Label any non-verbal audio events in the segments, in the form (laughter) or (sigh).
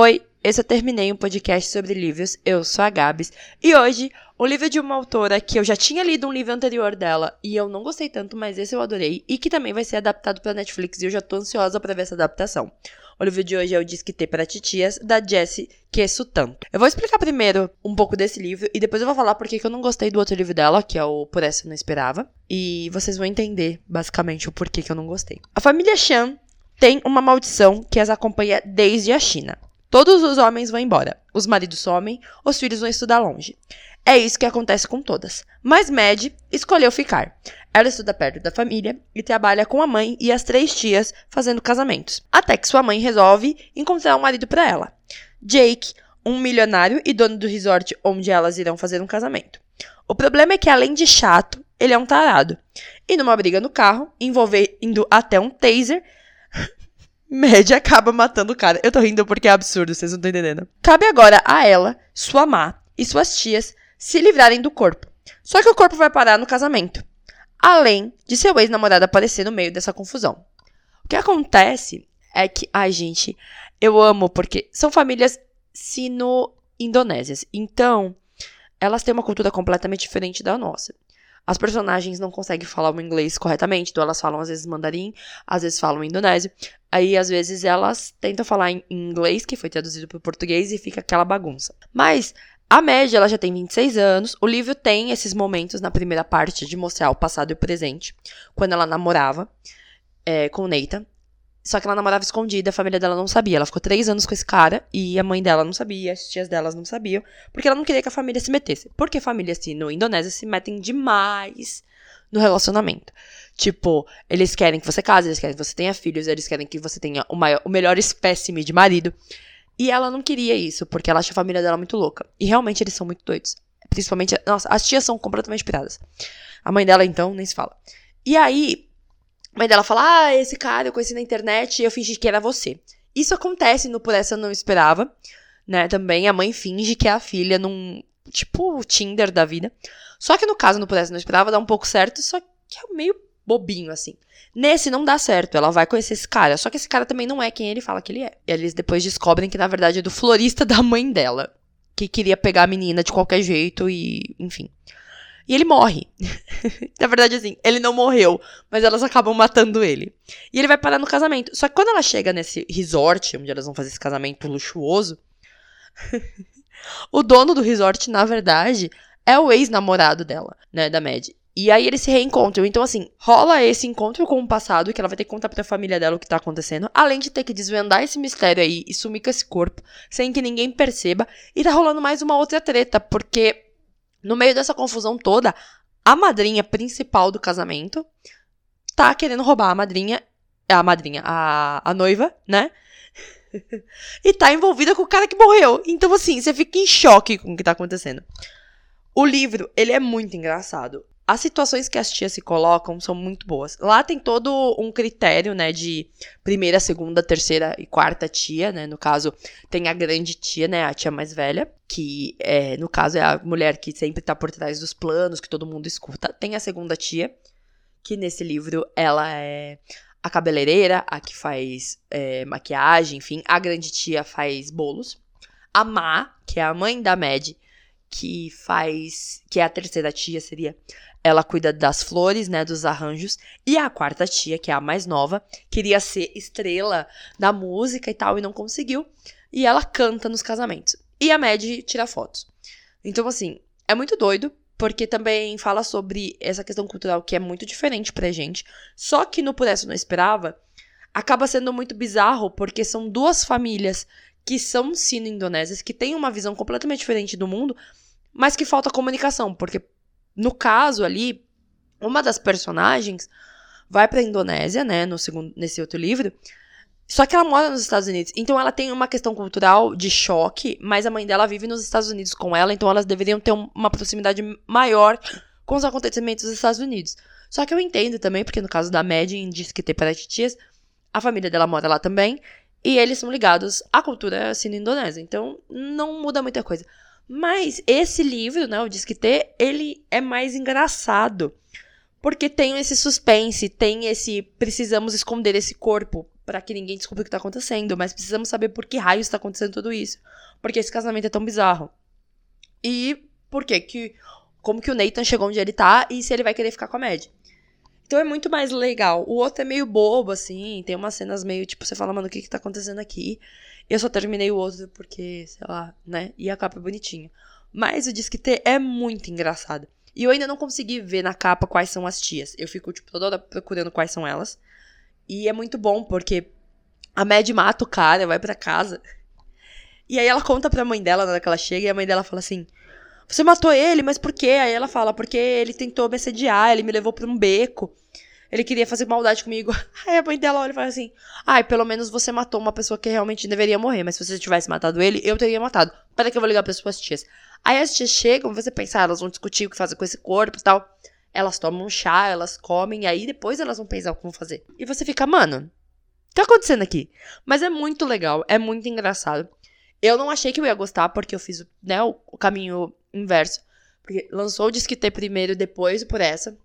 Oi, eu terminei um podcast sobre livros. Eu sou a Gabs e hoje o livro de uma autora que eu já tinha lido um livro anterior dela e eu não gostei tanto, mas esse eu adorei e que também vai ser adaptado para Netflix e eu já tô ansiosa para ver essa adaptação. O livro de hoje é o Disque T para Titias da Jessie Tanto. Eu vou explicar primeiro um pouco desse livro e depois eu vou falar porque eu não gostei do outro livro dela, que é o Por essa eu não esperava, e vocês vão entender basicamente o porquê que eu não gostei. A família Chan tem uma maldição que as acompanha desde a China. Todos os homens vão embora, os maridos somem, os filhos vão estudar longe. É isso que acontece com todas. Mas Mad escolheu ficar. Ela estuda perto da família e trabalha com a mãe e as três tias fazendo casamentos. Até que sua mãe resolve encontrar um marido para ela. Jake, um milionário e dono do resort onde elas irão fazer um casamento. O problema é que, além de chato, ele é um tarado. E numa briga no carro, envolvendo até um taser, Mad acaba matando o cara. Eu tô rindo porque é absurdo, vocês não estão entendendo. Cabe agora a ela, sua má e suas tias se livrarem do corpo. Só que o corpo vai parar no casamento. Além de seu ex-namorado aparecer no meio dessa confusão. O que acontece é que, ai gente, eu amo porque são famílias sino-indonésias. Então, elas têm uma cultura completamente diferente da nossa. As personagens não conseguem falar o inglês corretamente, então elas falam às vezes mandarim, às vezes falam indonésio. Aí às vezes elas tentam falar em inglês, que foi traduzido para o português, e fica aquela bagunça. Mas a média, ela já tem 26 anos. O livro tem esses momentos na primeira parte de mostrar o passado e o presente, quando ela namorava é, com Nathan. Só que ela namorava escondida, a família dela não sabia. Ela ficou três anos com esse cara e a mãe dela não sabia, as tias delas não sabiam, porque ela não queria que a família se metesse. Porque famílias assim no Indonésia se metem demais no relacionamento. Tipo, eles querem que você case, eles querem que você tenha filhos, eles querem que você tenha o, maior, o melhor espécime de marido. E ela não queria isso, porque ela acha a família dela muito louca. E realmente eles são muito doidos. Principalmente, nossa, as tias são completamente piradas. A mãe dela, então, nem se fala. E aí, mãe dela fala: Ah, esse cara eu conheci na internet e eu fingi que era você. Isso acontece no Por Essa Eu Não Esperava, né? Também a mãe finge que é a filha num, tipo, Tinder da vida. Só que no caso no Por Essa Eu Não Esperava dá um pouco certo, só que é meio bobinho, assim. Nesse não dá certo, ela vai conhecer esse cara. Só que esse cara também não é quem ele fala que ele é. E eles depois descobrem que na verdade é do florista (laughs) da mãe dela. Que queria pegar a menina de qualquer jeito e. enfim. E ele morre. (laughs) Na verdade, assim, ele não morreu, mas elas acabam matando ele. E ele vai parar no casamento. Só que quando ela chega nesse resort, onde elas vão fazer esse casamento luxuoso, (laughs) o dono do resort, na verdade, é o ex-namorado dela, né, da Mad. E aí eles se reencontram. Então, assim, rola esse encontro com o passado, que ela vai ter que contar pra família dela o que tá acontecendo. Além de ter que desvendar esse mistério aí e sumir com esse corpo, sem que ninguém perceba. E tá rolando mais uma outra treta, porque no meio dessa confusão toda, a madrinha principal do casamento tá querendo roubar a madrinha, a madrinha, a, a noiva, né? (laughs) e tá envolvida com o cara que morreu. Então, assim, você fica em choque com o que tá acontecendo. O livro, ele é muito engraçado. As situações que as tias se colocam são muito boas. Lá tem todo um critério, né, de primeira, segunda, terceira e quarta tia, né? No caso, tem a grande tia, né, a tia mais velha, que é, no caso é a mulher que sempre tá por trás dos planos, que todo mundo escuta. Tem a segunda tia, que nesse livro ela é a cabeleireira, a que faz é, maquiagem, enfim. A grande tia faz bolos. A Má, que é a mãe da Mad, que faz. que é a terceira tia, seria ela cuida das flores, né, dos arranjos. E a quarta tia, que é a mais nova, queria ser estrela da música e tal e não conseguiu. E ela canta nos casamentos. E a Mad tira fotos. Então, assim, é muito doido, porque também fala sobre essa questão cultural que é muito diferente pra gente. Só que no Por Essa Não Esperava, acaba sendo muito bizarro, porque são duas famílias que são sino-indonésias, que têm uma visão completamente diferente do mundo, mas que falta comunicação, porque no caso ali, uma das personagens vai para a Indonésia, né, no segundo, nesse outro livro, só que ela mora nos Estados Unidos. Então ela tem uma questão cultural de choque, mas a mãe dela vive nos Estados Unidos com ela, então elas deveriam ter uma proximidade maior com os acontecimentos dos Estados Unidos. Só que eu entendo também, porque no caso da Madden diz que tem tias, a família dela mora lá também, e eles são ligados à cultura sino-indonésia. Então não muda muita coisa. Mas esse livro, né, o Disque T, ele é mais engraçado. Porque tem esse suspense, tem esse precisamos esconder esse corpo para que ninguém descubra o que tá acontecendo, mas precisamos saber por que raio está acontecendo tudo isso. Porque esse casamento é tão bizarro. E por que que como que o Nathan chegou onde ele tá e se ele vai querer ficar com a Mad. Então é muito mais legal. O outro é meio bobo, assim. Tem umas cenas meio, tipo, você fala, mano, o que que tá acontecendo aqui? Eu só terminei o outro porque, sei lá, né? E a capa é bonitinha. Mas o Disque T é muito engraçado. E eu ainda não consegui ver na capa quais são as tias. Eu fico, tipo, toda hora procurando quais são elas. E é muito bom, porque a Mad mata o cara, vai para casa. E aí ela conta pra mãe dela na hora que ela chega, e a mãe dela fala assim: você matou ele, mas por quê? Aí ela fala, porque ele tentou me assediar, ele me levou pra um beco. Ele queria fazer maldade comigo. (laughs) Aí a mãe dela olha e fala assim: Ai, pelo menos você matou uma pessoa que realmente deveria morrer. Mas se você tivesse matado ele, eu teria matado. Para que eu vou ligar para suas tias? Aí as tias chegam, você pensa, ah, elas vão discutir o que fazer com esse corpo e tal. Elas tomam um chá, elas comem, e aí depois elas vão pensar o que fazer. E você fica, mano, que tá acontecendo aqui? Mas é muito legal, é muito engraçado. Eu não achei que eu ia gostar, porque eu fiz né, o caminho inverso. Porque lançou o Disque T primeiro, depois por essa.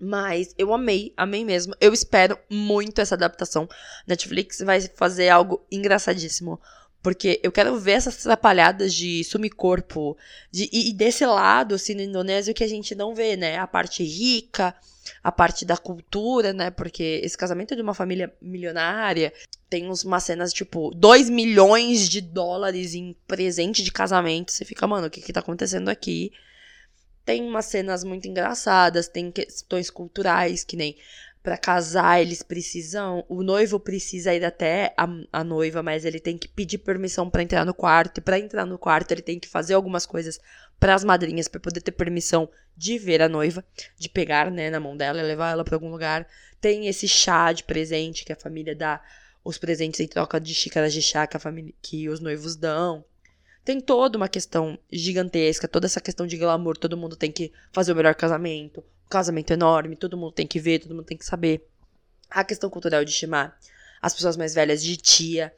Mas eu amei, amei mesmo. Eu espero muito essa adaptação. Netflix vai fazer algo engraçadíssimo. Porque eu quero ver essas atrapalhadas de sumir corpo. De, e, e desse lado, assim, no Indonésio, que a gente não vê, né? A parte rica, a parte da cultura, né? Porque esse casamento é de uma família milionária. Tem uns, umas cenas, tipo, 2 milhões de dólares em presente de casamento. Você fica, mano, o que que tá acontecendo aqui? Tem umas cenas muito engraçadas, tem questões culturais, que nem para casar eles precisam. O noivo precisa ir até a, a noiva, mas ele tem que pedir permissão para entrar no quarto. E para entrar no quarto, ele tem que fazer algumas coisas para as madrinhas para poder ter permissão de ver a noiva, de pegar, né, na mão dela e levar ela para algum lugar. Tem esse chá de presente que a família dá, os presentes em troca de xícaras de chá que a família que os noivos dão. Tem toda uma questão gigantesca, toda essa questão de glamour, todo mundo tem que fazer o melhor casamento, casamento enorme, todo mundo tem que ver, todo mundo tem que saber. A questão cultural de chamar as pessoas mais velhas de tia,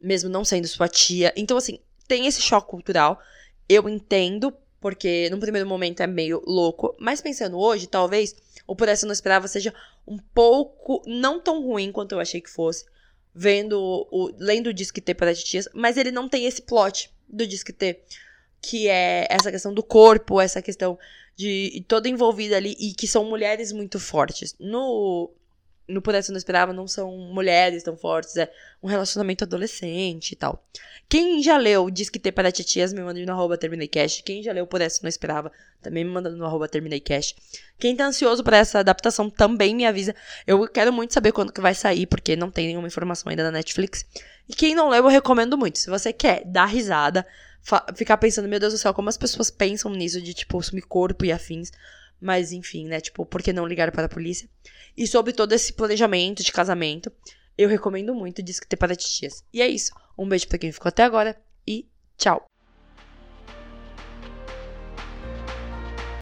mesmo não sendo sua tia. Então, assim, tem esse choque cultural. Eu entendo, porque no primeiro momento é meio louco, mas pensando hoje, talvez o Por Essa Eu Não Esperava seja um pouco, não tão ruim quanto eu achei que fosse, vendo o, lendo o Disque T para tias, mas ele não tem esse plot do Disque T, que é essa questão do corpo, essa questão de toda envolvida ali e que são mulheres muito fortes. No no Por Essa Não Esperava não são mulheres tão fortes, é um relacionamento adolescente e tal. Quem já leu Diz que ter para titias, me manda no arroba termineicash. Quem já leu Por Essa Não Esperava, também me manda no arroba termineicash. Quem tá ansioso para essa adaptação também me avisa. Eu quero muito saber quando que vai sair, porque não tem nenhuma informação ainda na Netflix. E quem não leu, eu recomendo muito. Se você quer dar risada, ficar pensando, meu Deus do céu, como as pessoas pensam nisso de, tipo, sumir corpo e afins. Mas, enfim, né? Tipo, por que não ligar para a polícia? E sobre todo esse planejamento de casamento, eu recomendo muito Diz que ter para tias. E é isso. Um beijo para quem ficou até agora e tchau!